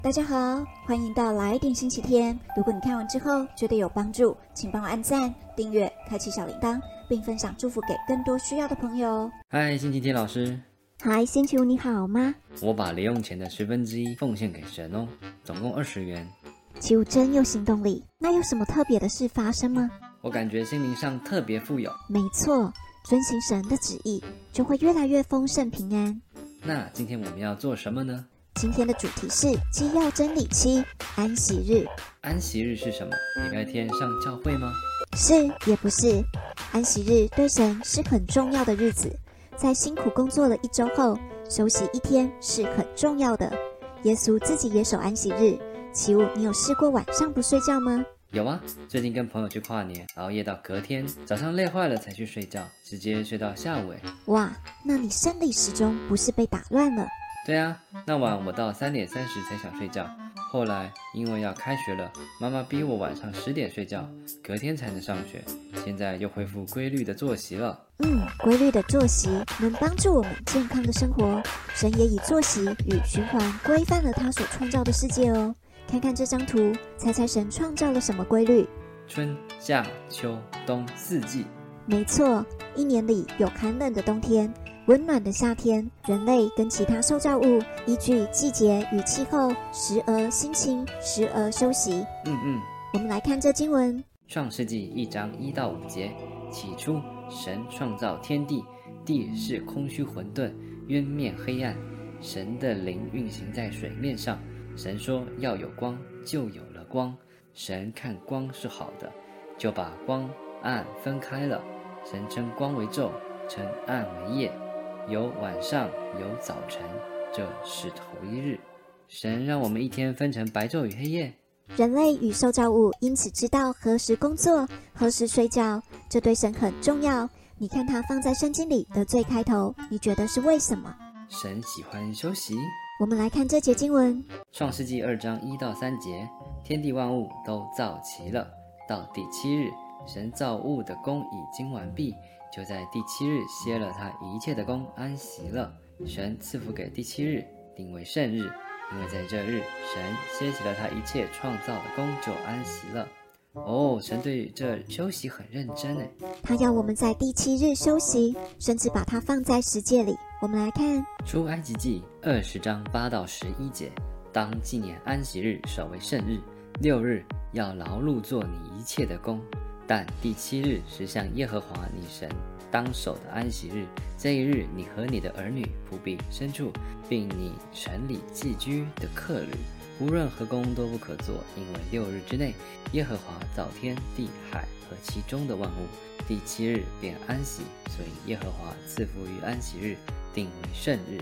大家好，欢迎到来点星期天。如果你看完之后觉得有帮助，请帮我按赞、订阅、开启小铃铛，并分享祝福给更多需要的朋友。嗨，星期天老师，嗨，星期五你好吗？我把零用钱的十分之一奉献给神哦，总共二十元。奇五真有行动力，那有什么特别的事发生吗？我感觉心灵上特别富有。没错，遵行神的旨意，就会越来越丰盛平安。那今天我们要做什么呢？今天的主题是基要真理七安息日。安息日是什么？礼拜天上教会吗？是也不是？安息日对神是很重要的日子，在辛苦工作了一周后，休息一天是很重要的。耶稣自己也守安息日。起舞，你有试过晚上不睡觉吗？有啊，最近跟朋友去跨年，熬夜到隔天早上累坏了才去睡觉，直接睡到下午。哇，那你生理时钟不是被打乱了？对啊，那晚我到三点三十才想睡觉，后来因为要开学了，妈妈逼我晚上十点睡觉，隔天才能上学。现在又恢复规律的作息了。嗯，规律的作息能帮助我们健康的生活。神也以作息与循环规范了他所创造的世界哦。看看这张图，猜猜神创造了什么规律？春夏秋冬四季。没错，一年里有寒冷的冬天。温暖的夏天，人类跟其他受造物依据季节与气候，时而辛勤，时而休息。嗯嗯，我们来看这经文：创世纪一章一到五节。起初，神创造天地，地是空虚混沌，渊面黑暗。神的灵运行在水面上。神说要有光，就有了光。神看光是好的，就把光暗分开了。神称光为昼，称暗为夜。有晚上，有早晨，这是头一日。神让我们一天分成白昼与黑夜。人类与受造物因此知道何时工作，何时睡觉，这对神很重要。你看它放在圣经里的最开头，你觉得是为什么？神喜欢休息。我们来看这节经文：创世纪二章一到三节，天地万物都造齐了。到第七日，神造物的功已经完毕。就在第七日歇了他一切的功，安息了。神赐福给第七日，定为圣日，因为在这日，神歇息了他一切创造的功，就安息了。哦，神对这休息很认真呢。他要我们在第七日休息，甚至把它放在十诫里。我们来看出埃及记二十章八到十一节：当纪念安息日，守为圣日。六日要劳碌做你一切的工。但第七日是向耶和华你神当守的安息日，这一日你和你的儿女、仆婢、牲畜，并你城里寄居的客旅，无论何工都不可做，因为六日之内耶和华造天地海和其中的万物，第七日便安息，所以耶和华赐福于安息日，定为圣日。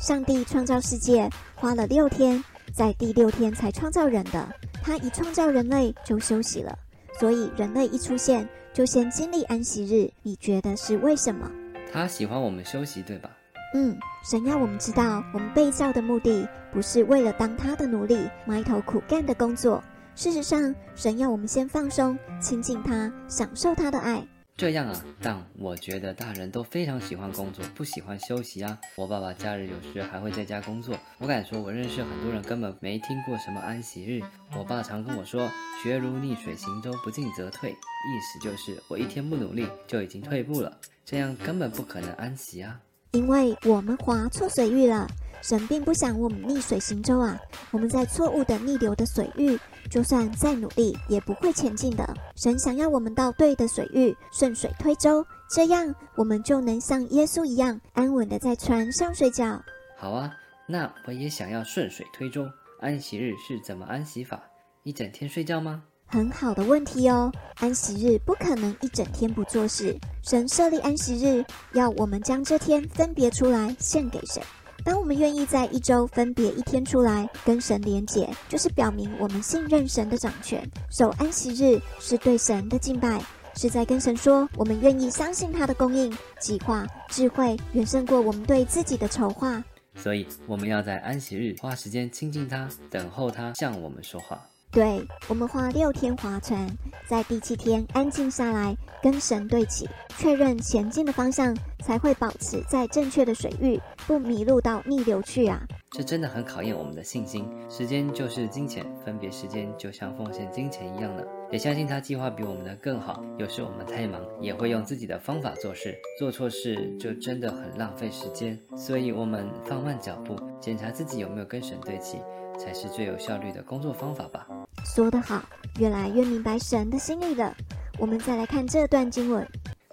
上帝创造世界花了六天，在第六天才创造人的，他一创造人类就休息了。所以人类一出现，就先经历安息日。你觉得是为什么？他喜欢我们休息，对吧？嗯，神要我们知道，我们被造的目的不是为了当他的奴隶，埋头苦干的工作。事实上，神要我们先放松，亲近他，享受他的爱。这样啊，但我觉得大人都非常喜欢工作，不喜欢休息啊。我爸爸假日有时还会在家工作。我敢说，我认识很多人根本没听过什么安息日。我爸常跟我说：“学如逆水行舟，不进则退。”意思就是我一天不努力就已经退步了，这样根本不可能安息啊。因为我们划错水域了。神并不想我们逆水行舟啊！我们在错误的逆流的水域，就算再努力也不会前进的。神想要我们到对的水域，顺水推舟，这样我们就能像耶稣一样安稳的在船上睡觉。好啊，那我也想要顺水推舟。安息日是怎么安息法？一整天睡觉吗？很好的问题哦。安息日不可能一整天不做事。神设立安息日，要我们将这天分别出来献给神。当我们愿意在一周分别一天出来跟神连结，就是表明我们信任神的掌权。守安息日是对神的敬拜，是在跟神说我们愿意相信他的供应、计划、智慧远胜过我们对自己的筹划。所以我们要在安息日花时间亲近他，等候他向我们说话。对我们花六天划船，在第七天安静下来，跟神对齐，确认前进的方向，才会保持在正确的水域，不迷路到逆流去啊。这真的很考验我们的信心。时间就是金钱，分别时间就像奉献金钱一样的。也相信他计划比我们的更好。有时我们太忙，也会用自己的方法做事，做错事就真的很浪费时间。所以，我们放慢脚步，检查自己有没有跟神对齐，才是最有效率的工作方法吧。说得好，越来越明白神的心意了。我们再来看这段经文：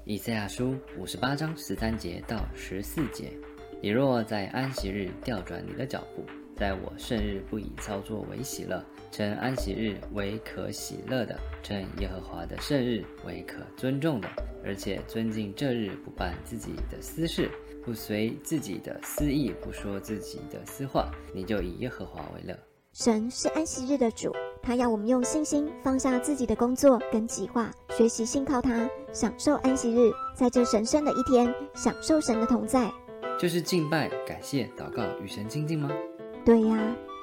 以赛亚书五十八章十三节到十四节。你若在安息日调转你的脚步，在我圣日不以操作为喜乐，称安息日为可喜乐的，称耶和华的圣日为可尊重的，而且尊敬这日，不办自己的私事，不随自己的私意，不说自己的私话，你就以耶和华为乐。神是安息日的主，他要我们用信心放下自己的工作跟计划，学习信靠他，享受安息日，在这神圣的一天，享受神的同在。就是敬拜、感谢、祷告与神亲近吗？对呀，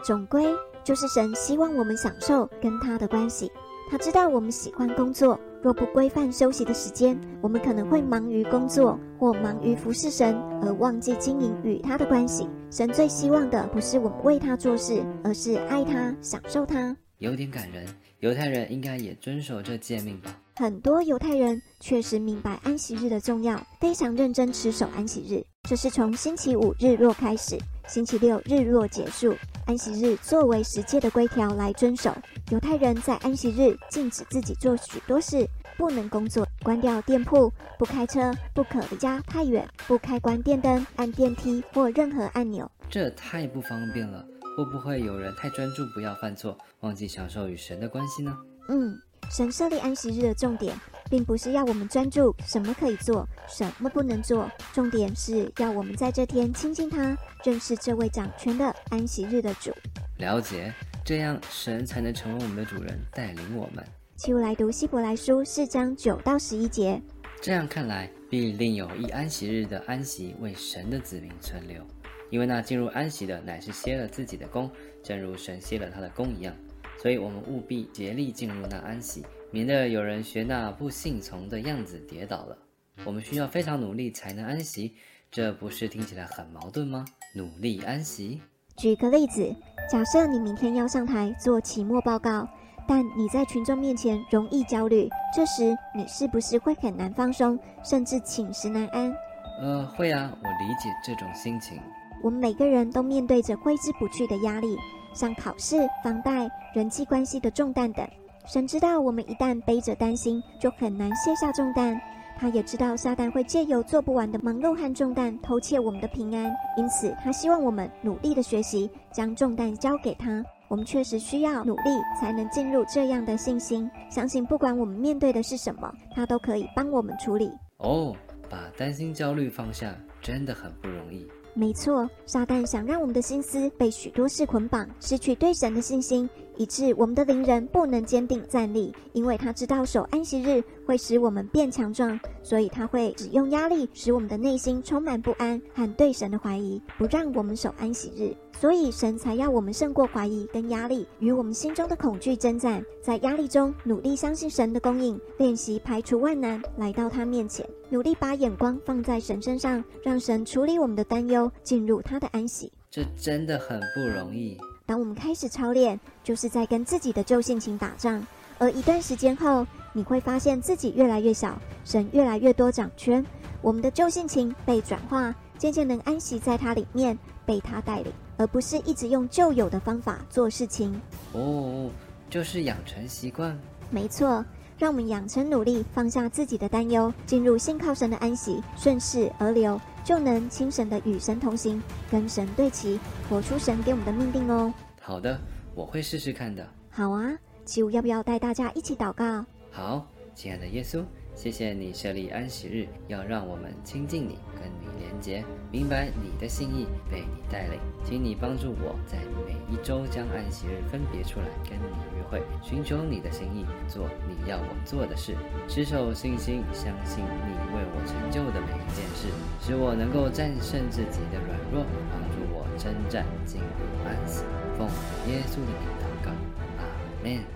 总归就是神希望我们享受跟他的关系。他知道我们喜欢工作，若不规范休息的时间，我们可能会忙于工作或忙于服侍神，而忘记经营与他的关系。神最希望的不是我们为他做事，而是爱他、享受他。有点感人，犹太人应该也遵守这诫命吧？很多犹太人确实明白安息日的重要，非常认真持守安息日。这是从星期五日落开始，星期六日落结束。安息日作为十诫的规条来遵守。犹太人在安息日禁止自己做许多事，不能工作，关掉店铺，不开车，不可离家太远，不开关电灯、按电梯或任何按钮。这太不方便了，会不会有人太专注，不要犯错，忘记享受与神的关系呢？嗯。神设立安息日的重点，并不是要我们专注什么可以做，什么不能做。重点是要我们在这天亲近他，认识这位掌权的安息日的主。了解，这样神才能成为我们的主人，带领我们。起来读希伯来书四章九到十一节。这样看来，必另有一安息日的安息为神的子民存留，因为那进入安息的乃是歇了自己的功，正如神歇了他的功一样。所以，我们务必竭力进入那安息，免得有人学那不信从的样子跌倒了。我们需要非常努力才能安息，这不是听起来很矛盾吗？努力安息。举个例子，假设你明天要上台做期末报告，但你在群众面前容易焦虑，这时你是不是会很难放松，甚至寝食难安？呃，会啊，我理解这种心情。我们每个人都面对着挥之不去的压力。像考试、房贷、人际关系的重担等，神知道我们一旦背着担心，就很难卸下重担。他也知道撒旦会借由做不完的忙碌和重担偷窃我们的平安，因此他希望我们努力的学习，将重担交给他。我们确实需要努力，才能进入这样的信心，相信不管我们面对的是什么，他都可以帮我们处理。哦，把担心、焦虑放下，真的很不容易。没错，撒旦想让我们的心思被许多事捆绑，失去对神的信心，以致我们的灵人不能坚定站立。因为他知道守安息日会使我们变强壮，所以他会使用压力，使我们的内心充满不安和对神的怀疑，不让我们守安息日。所以神才要我们胜过怀疑跟压力，与我们心中的恐惧征战，在压力中努力相信神的供应，练习排除万难，来到他面前，努力把眼光放在神身上，让神处理我们的担忧，进入他的安息。这真的很不容易。当我们开始操练，就是在跟自己的旧性情打仗，而一段时间后，你会发现自己越来越小，神越来越多掌权，我们的旧性情被转化，渐渐能安息在它里面，被它带领。而不是一直用旧有的方法做事情哦，就是养成习惯。没错，让我们养成努力，放下自己的担忧，进入信靠神的安息，顺势而流，就能亲神的与神同行，跟神对齐，活出神给我们的命定哦。好的，我会试试看的。好啊，起舞要不要带大家一起祷告？好，亲爱的耶稣。谢谢你设立安息日，要让我们亲近你，跟你连结，明白你的心意，被你带领。请你帮助我在每一周将安息日分别出来跟你约会，寻求你的心意，做你要我做的事，持守信心，相信你为我成就的每一件事，使我能够战胜自己的软弱，帮助我征战进入安息。奉耶稣的名祷告，阿门。